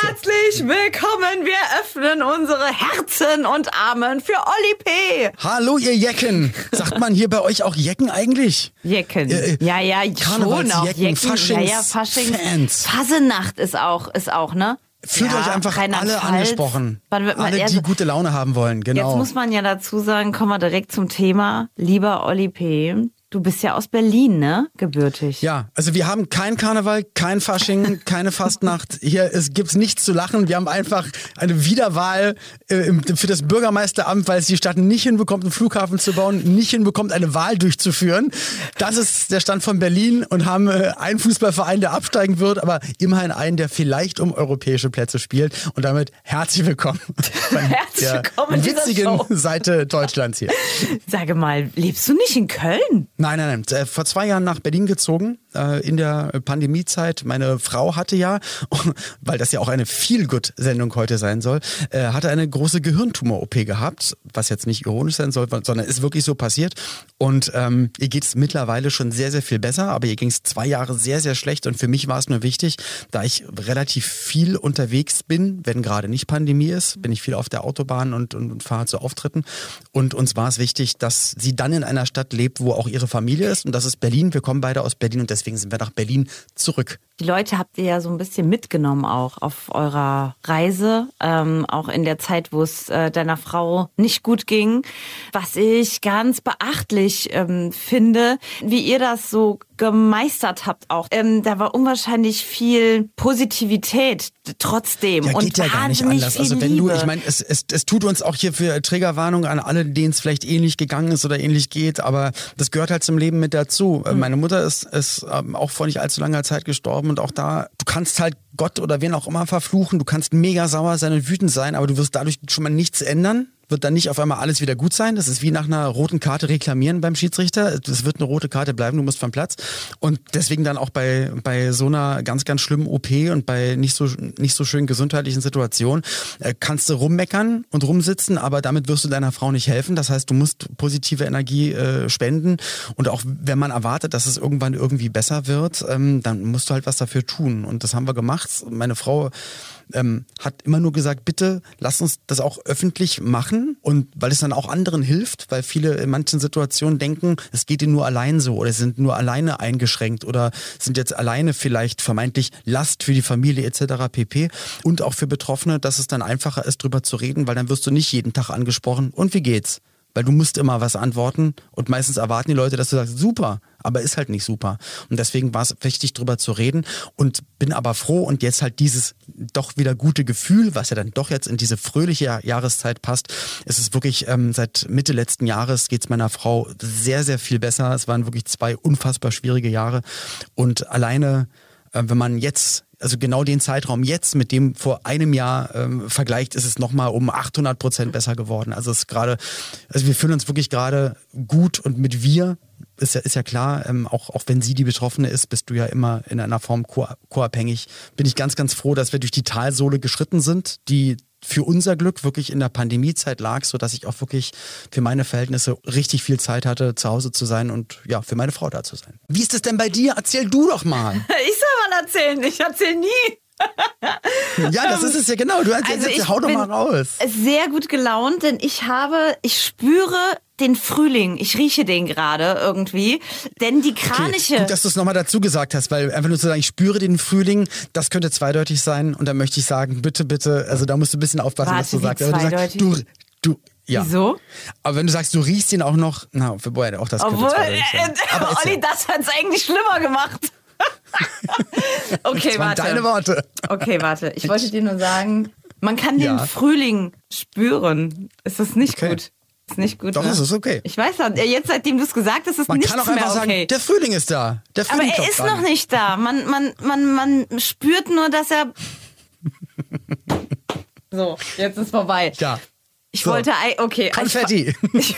Herzlich willkommen. Wir öffnen unsere Herzen und Armen für Olli P. Hallo, ihr Jecken. Sagt man hier bei euch auch Jecken eigentlich? Jecken. Äh, ja, ja, schon auch. Jecken. Faschings- ja, ja, Faschings. Fans. Fasenacht ist auch, ist auch, ne? Fühlt ja, euch einfach alle angesprochen. Alle, die gute Laune haben wollen, genau. Jetzt muss man ja dazu sagen, kommen wir direkt zum Thema. Lieber Olli P., du bist ja aus Berlin, ne? Gebürtig. ja, also wir haben kein Karneval, kein Fasching, keine Fastnacht. Hier es gibt's nichts zu lachen. Wir haben einfach eine Wiederwahl äh, für das Bürgermeisteramt, weil es die Stadt nicht hinbekommt, einen Flughafen zu bauen, nicht hinbekommt, eine Wahl durchzuführen. Das ist der Stand von Berlin und haben äh, einen Fußballverein, der absteigen wird, aber immerhin einen, der vielleicht um europäische Plätze spielt. Und damit herzlich willkommen. Herzlich der willkommen dieser witzigen. Seite Deutschlands hier. Sage mal, lebst du nicht in Köln? Nein, nein, nein. Äh, Vor zwei Jahren nach Berlin gezogen, äh, in der Pandemiezeit. Meine Frau hatte ja, weil das ja auch eine Feel-Good-Sendung heute sein soll, äh, hatte eine große Gehirntumor-OP gehabt, was jetzt nicht ironisch sein soll, sondern ist wirklich so passiert. Und ähm, ihr geht es mittlerweile schon sehr, sehr viel besser, aber ihr ging es zwei Jahre sehr, sehr schlecht. Und für mich war es nur wichtig, da ich relativ viel unterwegs bin, wenn gerade nicht Pandemie ist, bin ich viel auf der Autobahn und, und, und fahre zu Auftritten. Und uns war es wichtig, dass sie dann in einer Stadt lebt, wo auch ihre Familie ist. Und das ist Berlin. Wir kommen beide aus Berlin und deswegen sind wir nach Berlin zurück. Die Leute habt ihr ja so ein bisschen mitgenommen auch auf eurer Reise, ähm, auch in der Zeit, wo es äh, deiner Frau nicht gut ging. Was ich ganz beachtlich ähm, finde, wie ihr das so gemeistert habt auch. Ähm, da war unwahrscheinlich viel Positivität trotzdem Ja, und geht ja gar nicht anders. Also wenn Liebe. du, ich meine, es, es, es tut uns auch hier für Triggerwarnung an alle, denen es vielleicht ähnlich gegangen ist oder ähnlich geht, aber das gehört halt zum Leben mit dazu. Äh, Meine Mutter ist, ist ähm, auch vor nicht allzu langer Zeit gestorben und auch da, du kannst halt Gott oder wen auch immer verfluchen, du kannst mega sauer sein und wütend sein, aber du wirst dadurch schon mal nichts ändern. Wird dann nicht auf einmal alles wieder gut sein. Das ist wie nach einer roten Karte reklamieren beim Schiedsrichter. Es wird eine rote Karte bleiben, du musst vom Platz. Und deswegen dann auch bei, bei so einer ganz, ganz schlimmen OP und bei nicht so, nicht so schönen gesundheitlichen Situationen äh, kannst du rummeckern und rumsitzen, aber damit wirst du deiner Frau nicht helfen. Das heißt, du musst positive Energie äh, spenden. Und auch wenn man erwartet, dass es irgendwann irgendwie besser wird, ähm, dann musst du halt was dafür tun. Und das haben wir gemacht. Meine Frau ähm, hat immer nur gesagt, bitte lass uns das auch öffentlich machen und weil es dann auch anderen hilft, weil viele in manchen Situationen denken, es geht ihnen nur allein so oder sind nur alleine eingeschränkt oder sind jetzt alleine vielleicht vermeintlich Last für die Familie etc. pp. Und auch für Betroffene, dass es dann einfacher ist, drüber zu reden, weil dann wirst du nicht jeden Tag angesprochen. Und wie geht's? Weil du musst immer was antworten und meistens erwarten die Leute, dass du sagst, super, aber ist halt nicht super. Und deswegen war es wichtig, drüber zu reden und bin aber froh und jetzt halt dieses doch wieder gute Gefühl, was ja dann doch jetzt in diese fröhliche Jahr- Jahreszeit passt. Es ist wirklich ähm, seit Mitte letzten Jahres geht's meiner Frau sehr, sehr viel besser. Es waren wirklich zwei unfassbar schwierige Jahre und alleine, äh, wenn man jetzt also genau den Zeitraum jetzt mit dem vor einem Jahr ähm, vergleicht, ist es nochmal um 800 Prozent besser geworden. Also es ist gerade, also wir fühlen uns wirklich gerade gut und mit wir ist ja, ist ja klar, ähm, auch, auch wenn sie die Betroffene ist, bist du ja immer in einer Form co- co-abhängig. Bin ich ganz, ganz froh, dass wir durch die Talsohle geschritten sind, die für unser Glück wirklich in der Pandemiezeit lag, so dass ich auch wirklich für meine Verhältnisse richtig viel Zeit hatte, zu Hause zu sein und ja, für meine Frau da zu sein. Wie ist es denn bei dir? Erzähl du doch mal. Ich soll mal erzählen, ich erzähle nie. Ja, das ist es ja genau. Du erzählst Also jetzt, ich hau doch mal raus. sehr gut gelaunt, denn ich habe, ich spüre den Frühling. Ich rieche den gerade irgendwie. Denn die Kraniche. Gut, dass du es nochmal dazu gesagt hast, weil einfach nur zu sagen, ich spüre den Frühling, das könnte zweideutig sein. Und da möchte ich sagen, bitte, bitte, also da musst du ein bisschen aufpassen, Warte, was du sagst. Aber du sagst, du, du, ja. Wieso? Aber wenn du sagst, du riechst ihn auch noch, na, wobei, auch das könnte Obwohl, zweideutig sein. äh, Aber. Olli, das hat's eigentlich schlimmer gemacht. okay, warte. deine Worte. Okay, warte. Ich wollte dir nur sagen, man kann den Ja. Frühling spüren. Ist das nicht Okay. gut? Ist nicht gut. Doch, ne? es ist okay. Ich weiß ja, jetzt seitdem du es gesagt hast, ist Man nichts kann auch mehr einfach okay. sagen, der Frühling ist da. Der Aber Frühling er klopft ist an. noch nicht da. Man, man, man, man spürt nur, dass er. So, jetzt ist vorbei. Ja. Ich So. wollte. Okay, Konfetti. ich,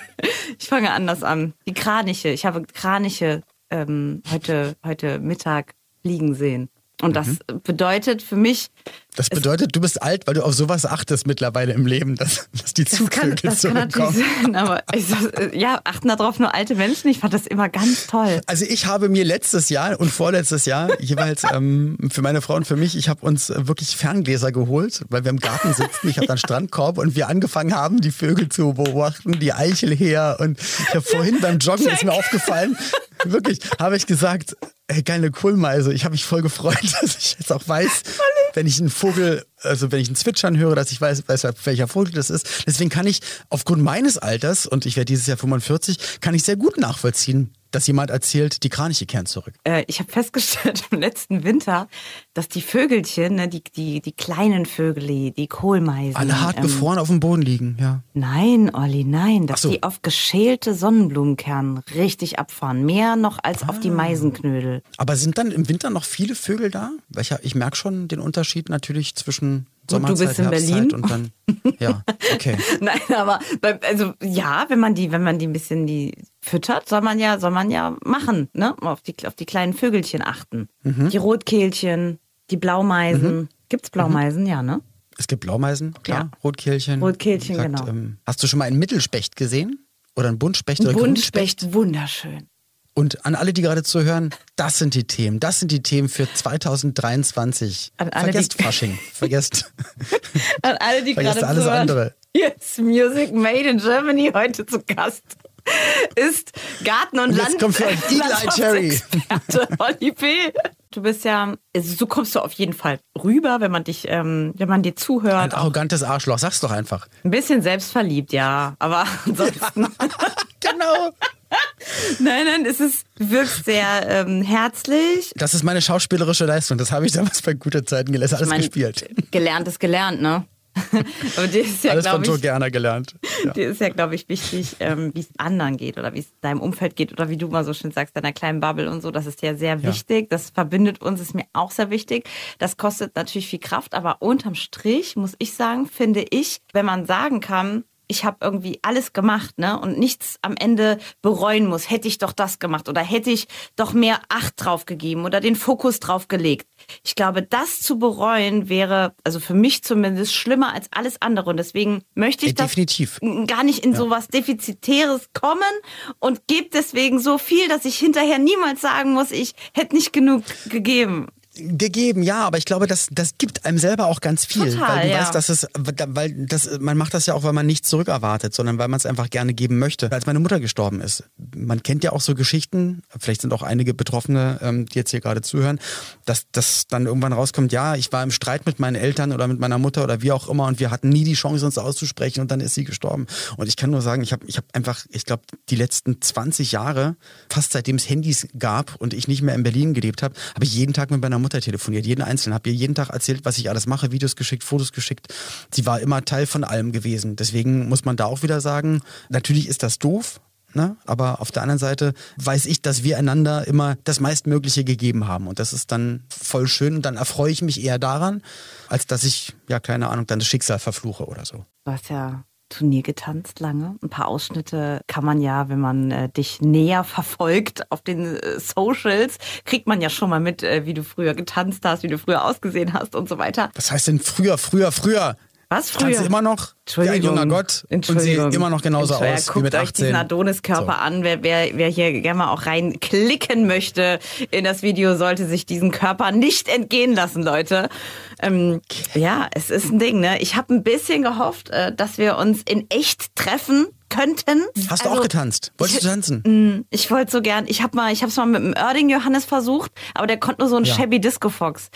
ich fange anders an. Die Kraniche. Ich habe Kraniche ähm, heute, heute Mittag liegen sehen. Und das mhm. bedeutet für mich. Das bedeutet, du bist alt, weil du auf sowas achtest mittlerweile im Leben, dass, dass die Zugvögel zurückkommen. Kann natürlich sein, aber ich, ja, achten darauf nur alte Menschen. Ich fand das immer ganz toll. Also ich habe mir letztes Jahr und vorletztes Jahr jeweils ähm, für meine Frau und für mich, ich habe uns wirklich Ferngläser geholt, weil wir im Garten sitzen. Ich habe dann Strandkorb und wir angefangen haben, die Vögel zu beobachten, die Eichel her. Und ich habe vorhin beim Joggen ist mir aufgefallen, wirklich, habe ich gesagt, ey, geile Kohlmeise. Ich habe mich voll gefreut, dass ich jetzt auch weiß, wenn ich einen Vogel, also wenn ich einen Zwitschern höre, dass ich weiß, weiß, welcher Vogel das ist. Deswegen kann ich aufgrund meines Alters, und ich werde dieses Jahr 45, kann ich sehr gut nachvollziehen, dass jemand erzählt, die Kraniche kehren zurück. Äh, ich habe festgestellt im letzten Winter, dass die Vögelchen, ne, die, die, die kleinen Vögel, die Kohlmeisen. Alle hart ähm, gefroren auf dem Boden liegen, ja. Nein, Olli, nein. Dass so. die auf geschälte Sonnenblumenkernen richtig abfahren. Mehr noch als ah. auf die ah. Meisenknödel. Aber sind dann im Winter noch viele Vögel da? Ich, ich merke schon den Unterschied natürlich zwischen Sommerzeit, du bist in Berlin und dann ja, okay. Nein, aber also ja, wenn man die, wenn man die ein bisschen die füttert, soll man ja, soll man ja machen, ne? Auf die, auf die kleinen Vögelchen achten. Mhm. Die Rotkehlchen, die Blaumeisen. Mhm. Gibt's Blaumeisen, mhm. ja, ne? Es gibt Blaumeisen, klar. Ja. Rotkehlchen. Rotkehlchen, sagt, genau. Ähm, hast du schon mal einen Mittelspecht gesehen? Oder einen Buntspecht ein oder Buntspecht, wunderschön. Und an alle, die gerade zuhören, das sind die Themen. Das sind die Themen für 2023. An alle, vergesst Fasching. Vergesst. An alle, die gerade alles zuhören. andere. Jetzt Music Made in Germany heute zu Gast ist Garten- und, und Land. kommt für euch Eagle Cherry. Holly P. Du bist ja, also so kommst du auf jeden Fall rüber, wenn man dich, ähm, wenn man dir zuhört. Ein arrogantes Arschloch, sag's doch einfach. Ein bisschen selbstverliebt, ja, aber ansonsten. genau. Nein, nein, es ist, du wirkst sehr ähm, herzlich. Das ist meine schauspielerische Leistung. Das habe ich damals bei guten Zeiten gelernt. Alles ich mein, gespielt. Gelernt ist gelernt, ne? Aber die ist ja, Alles von Gerner gelernt. Ja. Die ist ja, glaube ich, wichtig, ähm, wie es anderen geht oder wie es deinem Umfeld geht oder wie du mal so schön sagst, deiner kleinen Bubble und so. Das ist ja sehr wichtig. Ja. Das verbindet uns, ist mir auch sehr wichtig. Das kostet natürlich viel Kraft, aber unterm Strich muss ich sagen, finde ich, wenn man sagen kann, ich habe irgendwie alles gemacht, ne? Und nichts am Ende bereuen muss. Hätte ich doch das gemacht oder hätte ich doch mehr Acht drauf gegeben oder den Fokus drauf gelegt. Ich glaube, das zu bereuen wäre, also für mich zumindest, schlimmer als alles andere. Und deswegen möchte ich ja, definitiv. gar nicht in ja. sowas Defizitäres kommen und gebe deswegen so viel, dass ich hinterher niemals sagen muss, ich hätte nicht genug gegeben gegeben, ja, aber ich glaube, das, das gibt einem selber auch ganz viel. Total, weil du ja. weißt, dass es, weil das, man macht das ja auch, weil man nichts zurückerwartet, sondern weil man es einfach gerne geben möchte. Als meine Mutter gestorben ist, man kennt ja auch so Geschichten, vielleicht sind auch einige Betroffene, ähm, die jetzt hier gerade zuhören, dass das dann irgendwann rauskommt, ja, ich war im Streit mit meinen Eltern oder mit meiner Mutter oder wie auch immer und wir hatten nie die Chance, uns auszusprechen und dann ist sie gestorben. Und ich kann nur sagen, ich habe ich hab einfach, ich glaube, die letzten 20 Jahre, fast seitdem es Handys gab und ich nicht mehr in Berlin gelebt habe, habe ich jeden Tag mit meiner Mutter Mutter telefoniert, jeden Einzelnen, habe ihr jeden Tag erzählt, was ich alles mache, Videos geschickt, Fotos geschickt. Sie war immer Teil von allem gewesen. Deswegen muss man da auch wieder sagen, natürlich ist das doof, Ne? Aber auf der anderen Seite weiß ich, dass wir einander immer das meistmögliche gegeben haben. Und das ist dann voll schön. Und dann erfreue ich mich eher daran, als dass ich, ja, keine Ahnung, dann das Schicksal verfluche oder so. Hast ja Turnier getanzt lange. Ein paar Ausschnitte kann man ja, wenn man äh, dich näher verfolgt auf den äh, Socials, kriegt man ja schon mal mit, äh, wie du früher getanzt hast, wie du früher ausgesehen hast und so weiter. Was heißt denn früher, früher, früher? Was früher? Du immer noch wie ein junger Gott und sieht immer noch genauso aus wie mit 18. Guckt euch diesen Adonis-Körper so. an. Wer, wer, wer hier gerne mal auch reinklicken möchte in das Video, sollte sich diesen Körper nicht entgehen lassen, Leute. Ähm, ja, es ist ein Ding. Ne? Ich habe ein bisschen gehofft, äh, dass wir uns in echt treffen könnten. Hast du also, auch getanzt? Wolltest du tanzen? Mm, ich wollte so gern. Ich habe mal, ich habe es mal mit dem Erding Johannes versucht, aber der konnte nur so ein ja. shabby Disco Fox.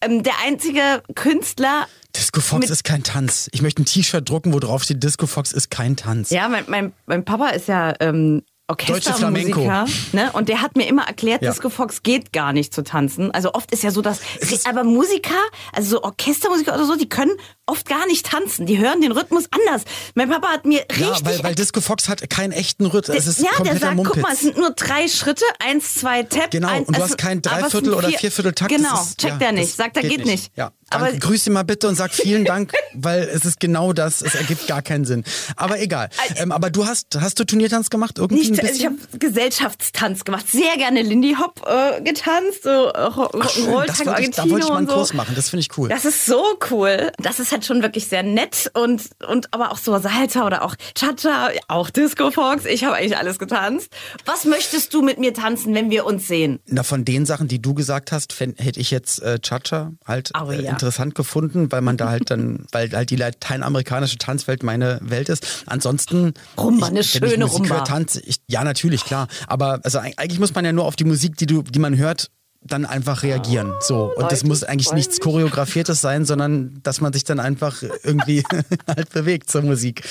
Ähm, der einzige Künstler. Disco Fox ist kein Tanz. Ich möchte ein T-Shirt drucken, wo drauf steht Disco Fox ist kein Tanz. Ja, mein, mein, mein Papa ist ja ähm, Orchestermusiker. Ne? Und der hat mir immer erklärt, ja. Disco Fox geht gar nicht zu tanzen. Also oft ist ja so, dass. Aber Musiker, also so Orchestermusiker oder so, die können oft gar nicht tanzen. Die hören den Rhythmus anders. Mein Papa hat mir richtig. Ja, weil, weil Disco Fox hat keinen echten Rhythmus. Es ist ja, der sagt, Mumpitz. guck mal, es sind nur drei Schritte, eins, zwei, Tap. Genau, ein, und du hast kein Dreiviertel oder Vierviertel Takt. Genau, ist, checkt ja, er nicht. Sagt er, geht, geht nicht. nicht. Ja. Danke, Aber grüß sie mal bitte und sag vielen Dank, weil es ist genau das. Es ergibt gar keinen Sinn. Aber egal. Ähm, aber du hast, hast du Turniertanz gemacht? Irgendwie nicht, ein also ich habe Gesellschaftstanz gemacht. Sehr gerne Lindy Hop äh, getanzt, so äh, das wollte ich, da Argentino wollte ich mal einen so. Kurs machen. Das finde ich cool. Das ist so cool. Das ist halt schon wirklich sehr nett und, und aber auch so Salsa oder auch Cha-Cha, auch Disco Fox. Ich habe eigentlich alles getanzt. Was möchtest du mit mir tanzen, wenn wir uns sehen? Na, von den Sachen, die du gesagt hast, hätte ich jetzt äh, Cha-Cha halt Oh, äh, ja. Interessant gefunden, weil man da halt dann, weil halt die lateinamerikanische Tanzwelt meine Welt ist. Ansonsten. Rumba, eine ich, wenn ich schöne Musik höre, Rumba. Tanze ich, ja, natürlich, klar. Aber also eig- eigentlich muss man ja nur auf die Musik, die du, die man hört, dann einfach reagieren. So. Und das muss eigentlich nichts. Choreografiertes sein, sondern dass man sich dann einfach irgendwie halt bewegt zur Musik.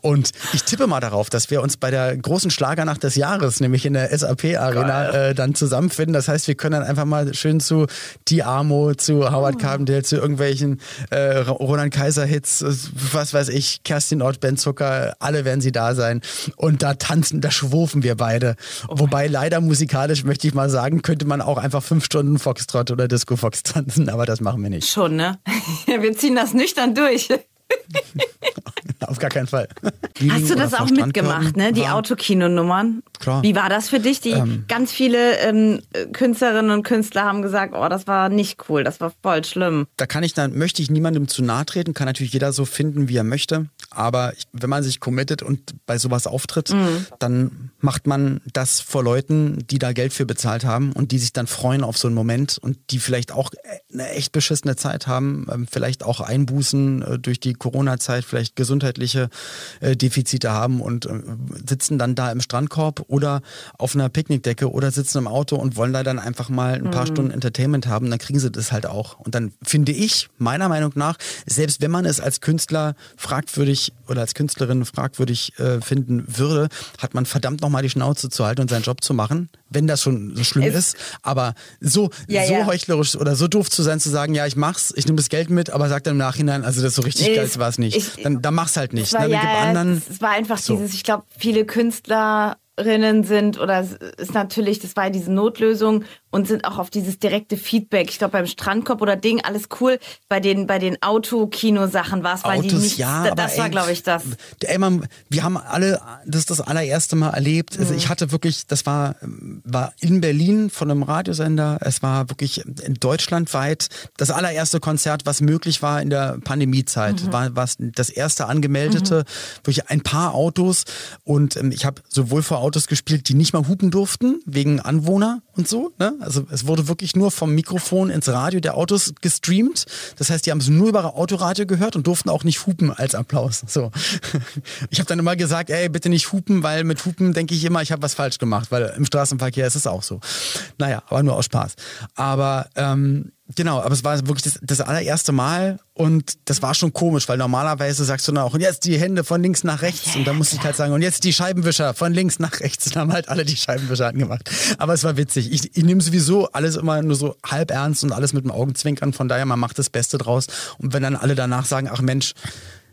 Und ich tippe mal darauf, dass wir uns bei der großen Schlagernacht des Jahres, nämlich in der SAP-Arena, äh, dann zusammenfinden. Das heißt, wir können dann einfach mal schön zu Ti Amo, zu Oh. Howard Carpendale, zu irgendwelchen äh, Roland Kaiser-Hits, äh, was weiß ich, Kerstin Ott, Ben Zucker, alle werden sie da sein. Und da tanzen, da schwurfen wir beide. Oh Wobei leider musikalisch, möchte ich mal sagen, könnte man auch einfach fünf Stunden Foxtrot oder Disco Fox tanzen, aber das machen wir nicht. Schon, ne? wir ziehen das nüchtern durch. Auf gar keinen Fall. Hast du das auch mitgemacht, ne? Die Ja. Autokinonummern? Klar. Wie war das für dich? Die ganz viele ähm, Künstlerinnen und Künstler haben gesagt, oh, das war nicht cool, das war voll schlimm. Da kann ich dann, möchte ich niemandem zu nahe treten, kann natürlich jeder so finden, wie er möchte. Aber ich, wenn man sich committet und bei sowas auftritt, dann macht man das vor Leuten, die da Geld für bezahlt haben und die sich dann freuen auf so einen Moment und die vielleicht auch eine echt beschissene Zeit haben, ähm, vielleicht auch Einbußen äh, durch die Corona-Zeit, vielleicht gesundheitliche äh, Defizite haben und äh, sitzen dann da im Strandkorb oder auf einer Picknickdecke oder sitzen im Auto und wollen da dann einfach mal ein paar Stunden Entertainment haben, dann kriegen sie das halt auch. Und dann finde ich, meiner Meinung nach, selbst wenn man es als Künstler fragwürdig oder als Künstlerin fragwürdig äh, finden würde, hat man verdammt nochmal die Schnauze zu halten und seinen Job zu machen, wenn das schon so schlimm Es- ist. Aber so, Ja, so ja. heuchlerisch oder so doof zu sein, zu sagen, ja, ich mach's, ich nehme das Geld mit, aber sag dann im Nachhinein, also das ist so richtig Nee, geil war es nicht. ich- dann, dann mach's halt nicht. Es war, ne? Ja, anderen, es war einfach So. dieses, ich glaube, viele Künstlerinnen sind oder es ist natürlich, das war diese Notlösung und sind auch auf dieses direkte Feedback. Ich glaube, beim Strandkorb oder Ding, alles cool. Bei den, bei den Autokino-Sachen war es, weil die Autos, nicht, ja, das aber war, glaube ich, das. Ey, man, wir haben alle das das allererste Mal erlebt. Also Mhm. ich hatte wirklich, das war, war in Berlin von einem Radiosender. Es war wirklich in deutschlandweit das allererste Konzert, was möglich war in der Pandemiezeit. Mhm. War was das erste angemeldete, wirklich ein paar Autos. Und ähm, ich habe sowohl vor Autos gespielt, die nicht mal hupen durften, wegen Anwohner und so. Ne? Also es wurde wirklich nur vom Mikrofon ins Radio der Autos gestreamt. Das heißt, die haben es nur über Autoradio gehört und durften auch nicht hupen als Applaus. So. Ich habe dann immer gesagt, ey, bitte nicht hupen, weil mit Hupen denke ich immer, ich habe was falsch gemacht, weil im Straßenverkehr ist es auch so. Naja, aber nur aus Spaß. Aber ähm, Genau, aber es war wirklich das, das allererste Mal und das war schon komisch, weil normalerweise sagst du dann auch, und jetzt die Hände von links nach rechts. und dann musste ich halt sagen, und jetzt die Scheibenwischer von links nach rechts. Und dann haben halt alle die Scheibenwischer angemacht. Aber es war witzig. Ich, ich nehme sowieso alles immer nur so halb ernst und alles mit dem Augenzwinkern. Von daher, man macht das Beste draus. Und wenn dann alle danach sagen, ach Mensch,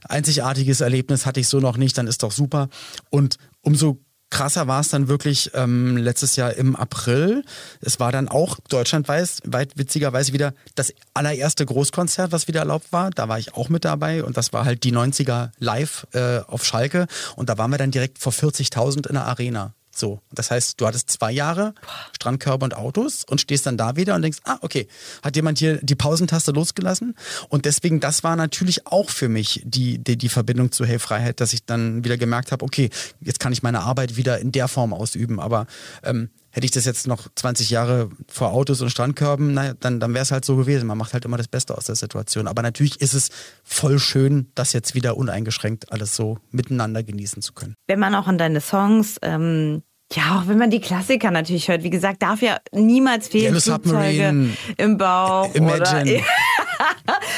einzigartiges Erlebnis hatte ich so noch nicht, dann ist doch super. Und umso krasser war es dann wirklich ähm, letztes Jahr im April. Es war dann auch deutschlandweit weit witzigerweise wieder das allererste Großkonzert, was wieder erlaubt war. Da war ich auch mit dabei und das war halt die 90er live äh, auf Schalke und da waren wir dann direkt vor 40.000 in der Arena. So, das heißt, du hattest zwei Jahre Strandkörper und Autos und stehst dann da wieder und denkst, ah, okay, hat jemand hier die Pausentaste losgelassen? Und deswegen, das war natürlich auch für mich die, die, die Verbindung zu Hey Freiheit, dass ich dann wieder gemerkt habe, okay, jetzt kann ich meine Arbeit wieder in der Form ausüben. Aber ähm, hätte ich das jetzt noch 20 Jahre vor Autos und Strandkörben, naja, dann, dann wäre es halt so gewesen. Man macht halt immer das Beste aus der Situation. Aber natürlich ist es voll schön, das jetzt wieder uneingeschränkt alles so miteinander genießen zu können. Wenn man auch an deine Songs, ähm, ja, auch wenn man die Klassiker natürlich hört, wie gesagt, darf ja niemals fehlen Yellow Flugzeuge Submarine, im Bauch Imagine. oder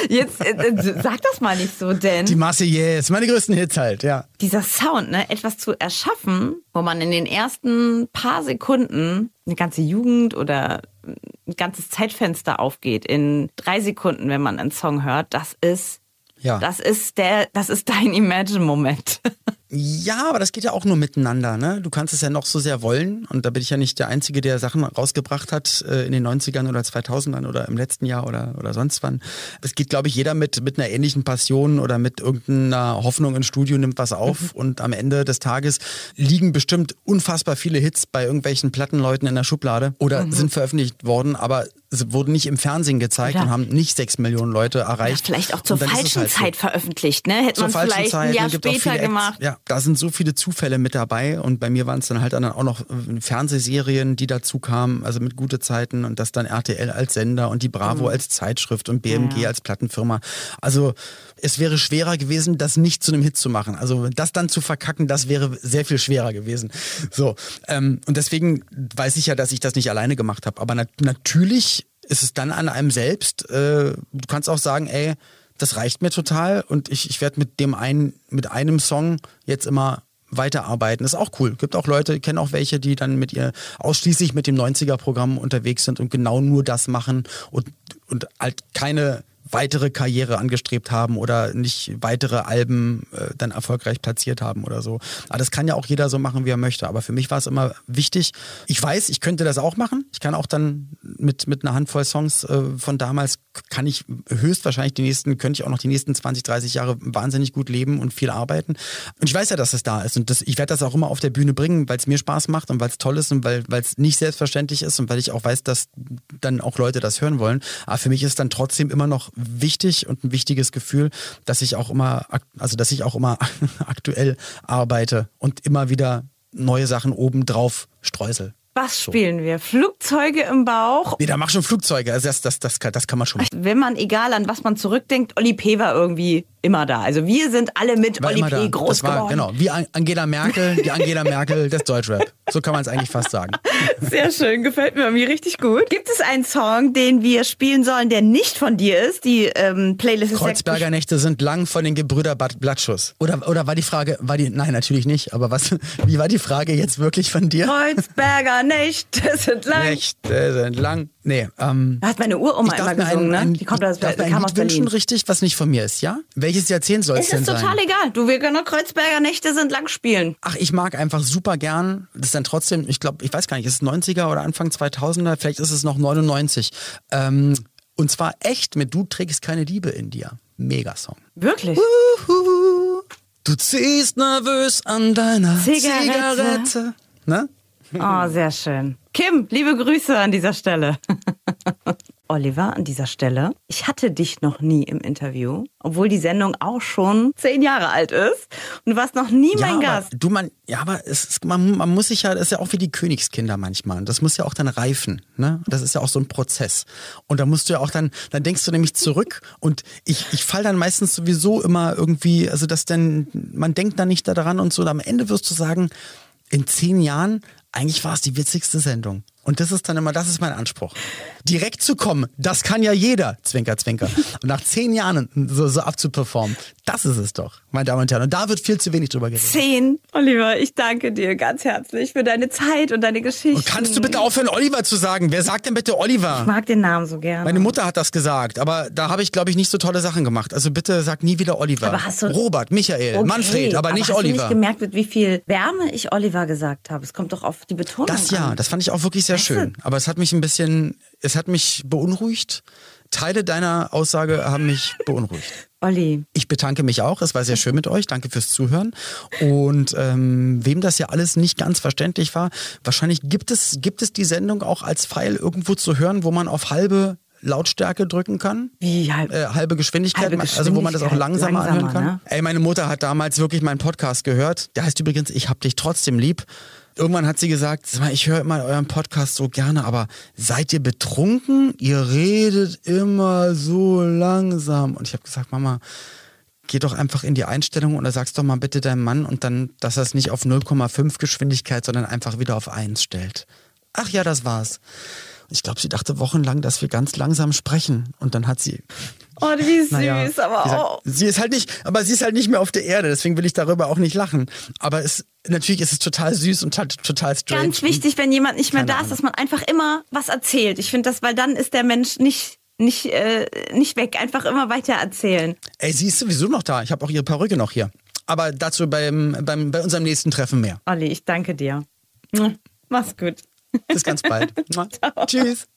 jetzt äh, äh, sag das mal nicht so, denn Die Marseillaise, meine größten Hits halt, ja. dieser Sound, ne, etwas zu erschaffen, wo man in den ersten paar Sekunden eine ganze Jugend oder ein ganzes Zeitfenster aufgeht in drei Sekunden, wenn man einen Song hört, das ist Ja. das ist der, das ist dein Imagine-Moment. Ja, aber das geht ja auch nur miteinander. Ne? Du kannst es ja noch so sehr wollen. Und da bin ich ja nicht der Einzige, der Sachen rausgebracht hat äh, in den 90ern oder 2000ern oder im letzten Jahr oder, oder sonst wann. Es geht, glaube ich, jeder mit, mit einer ähnlichen Passion oder mit irgendeiner Hoffnung ins Studio nimmt was auf. Mhm. Und am Ende des Tages liegen bestimmt unfassbar viele Hits bei irgendwelchen Plattenleuten in der Schublade oder mhm. sind veröffentlicht worden, aber wurden nicht im Fernsehen gezeigt Oder und haben nicht sechs Millionen Leute erreicht. Vielleicht auch zur falschen halt Zeit so. veröffentlicht, ne? Hätte man vielleicht Zeit, ein Jahr später gemacht. Ja, da sind so viele Zufälle mit dabei und bei mir waren es dann halt dann auch noch äh, Fernsehserien, die dazu kamen, also mit gute Zeiten und das dann RTL als Sender und die Bravo mhm. als Zeitschrift und BMG ja. als Plattenfirma. Also es wäre schwerer gewesen, das nicht zu einem Hit zu machen. Also das dann zu verkacken, das wäre sehr viel schwerer gewesen. So ähm, und deswegen weiß ich ja, dass ich das nicht alleine gemacht habe. Aber nat natürlich ist es dann an einem selbst. Äh, du kannst auch sagen, ey, das reicht mir total und ich, ich werde mit dem einen, mit einem Song jetzt immer weiterarbeiten. Ist auch cool. Gibt auch Leute, ich kenne auch welche, die dann mit ihr ausschließlich mit dem 90er-Programm unterwegs sind und genau nur das machen und, und halt keine weitere Karriere angestrebt haben oder nicht weitere Alben äh, dann erfolgreich platziert haben oder so. Aber das kann ja auch jeder so machen, wie er möchte. Aber für mich war es immer wichtig. Ich weiß, ich könnte das auch machen. Ich kann auch dann mit, mit einer Handvoll Songs äh, von damals, kann ich höchstwahrscheinlich die nächsten, könnte ich auch noch die nächsten 20, 30 Jahre wahnsinnig gut leben und viel arbeiten. Und ich weiß ja, dass es da ist. Und das, ich werde das auch immer auf der Bühne bringen, weil es mir Spaß macht und weil es toll ist und weil es nicht selbstverständlich ist und weil ich auch weiß, dass dann auch Leute das hören wollen. Aber für mich ist dann trotzdem immer noch wichtig und ein wichtiges Gefühl, dass ich auch immer, also dass ich auch immer aktuell arbeite und immer wieder neue Sachen obendrauf streusel. Was spielen wir? Flugzeuge im Bauch? Nee, da mach schon Flugzeuge. Also das, das, das, kann, das kann man schon. Wenn man, egal an was man zurückdenkt, Oli P. war irgendwie immer da. Also wir sind alle mit war Oli P. groß das war, geworden. Genau, wie Angela Merkel, die Angela Merkel des Deutschrap. So kann man es eigentlich fast sagen. Sehr schön, gefällt mir mir richtig gut. Gibt es einen Song, den wir spielen sollen, der nicht von dir ist? Die ähm, Playlist ist Kreuzberger Nächte sind lang von den Gebrüder Blattschuss. Oder, oder war die Frage, war die, nein, natürlich nicht, aber was, wie war die Frage jetzt wirklich von dir? Kreuzberger Nächte sind lang. Nächte sind lang. Nee, ähm. Da hat meine Uroma immer gesungen, ne? Die kommt aus, darf kam aus Berlin. wünschen, richtig, was nicht von mir ist, ja? Welches Jahrzehnt soll es denn sein? Es ist total egal. Du, wir können Kreuzberger Nächte sind lang spielen. Ach, ich mag einfach super gern, das ist dann trotzdem, ich glaube, ich weiß gar nicht, ist es 90er oder Anfang 2000er? Vielleicht ist es noch 99. Ähm, und zwar echt mit Du trägst keine Liebe in dir. Megasong. Wirklich? Uhuhu. Du ziehst nervös an deiner Zigarette. Zigarette. Ne? Oh, sehr schön. Kim, liebe Grüße an dieser Stelle. Oliver, an dieser Stelle, ich hatte dich noch nie im Interview, obwohl die Sendung auch schon zehn Jahre alt ist. Und du warst noch nie ja, mein Gast. Du, man, ja, aber es ist, man, man muss sich ja, das ist ja auch wie die Königskinder manchmal. Und das muss ja auch dann reifen. Ne? Das ist ja auch so ein Prozess. Und da musst du ja auch dann, dann denkst du nämlich zurück und ich, ich fall dann meistens sowieso immer irgendwie, also dass dann, man denkt dann nicht daran und so. Und am Ende wirst du sagen, in zehn Jahren, eigentlich war es die witzigste Sendung. Und das ist dann immer, das ist mein Anspruch. Direkt zu kommen, das kann ja jeder, Zwinker, Zwinker. Und nach zehn Jahren so, so abzuperformen, das ist es doch, meine Damen und Herren. Und da wird viel zu wenig drüber geredet. Zehn. Oliver, ich danke dir ganz herzlich für deine Zeit und deine Geschichte. Und kannst du bitte aufhören, Oliver zu sagen? Wer sagt denn bitte Oliver? Ich mag den Namen so gerne. Meine Mutter hat das gesagt, aber da habe ich, glaube ich, nicht so tolle Sachen gemacht. Also bitte sag nie wieder Oliver. Aber hast du Robert, Michael, okay, Manfred, aber, aber nicht hast Oliver. Hast du nicht gemerkt, wie viel Wärme ich Oliver gesagt habe? Es kommt doch auf die Betonung Das ja, an. das fand ich auch wirklich sehr weißt schön. Aber es hat mich ein bisschen, es hat mich beunruhigt. Teile deiner Aussage haben mich beunruhigt. Olli. Ich bedanke mich auch. Es war sehr schön mit euch. Danke fürs Zuhören. Und ähm, wem das ja alles nicht ganz verständlich war, wahrscheinlich gibt es, gibt es die Sendung auch als Pfeil irgendwo zu hören, wo man auf halbe Lautstärke drücken kann. Wie halb, äh, halbe, Geschwindigkeit, halbe Geschwindigkeit, also wo man das auch langsamer, langsamer anhören kann. Ne? Ey, meine Mutter hat damals wirklich meinen Podcast gehört. Der heißt übrigens Ich hab dich trotzdem lieb. Irgendwann hat sie gesagt, ich höre immer euren Podcast so gerne, aber seid ihr betrunken? Ihr redet immer so langsam. Und ich habe gesagt, Mama, geh doch einfach in die Einstellung da sagst doch mal bitte deinem Mann und dann, dass er es nicht auf 0,5 Geschwindigkeit, sondern einfach wieder auf 1 stellt. Ach ja, das war's. Ich glaube, sie dachte wochenlang, dass wir ganz langsam sprechen. Und dann hat sie. Oh, wie süß, naja, aber auch. Sie ist halt nicht, aber sie ist halt nicht mehr auf der Erde, deswegen will ich darüber auch nicht lachen. Aber es, natürlich ist es total süß und total strange. Ganz wichtig, wenn jemand nicht mehr da ist, dass man einfach immer was erzählt. Ich finde das, weil dann ist der Mensch nicht nicht, äh, nicht weg, einfach immer weiter erzählen. Ey, sie ist sowieso noch da. Ich habe auch ihre Perücke noch hier. Aber dazu beim, beim, bei unserem nächsten Treffen mehr. Olli, ich danke dir. Mach's gut. Bis ganz bald. Tschüss.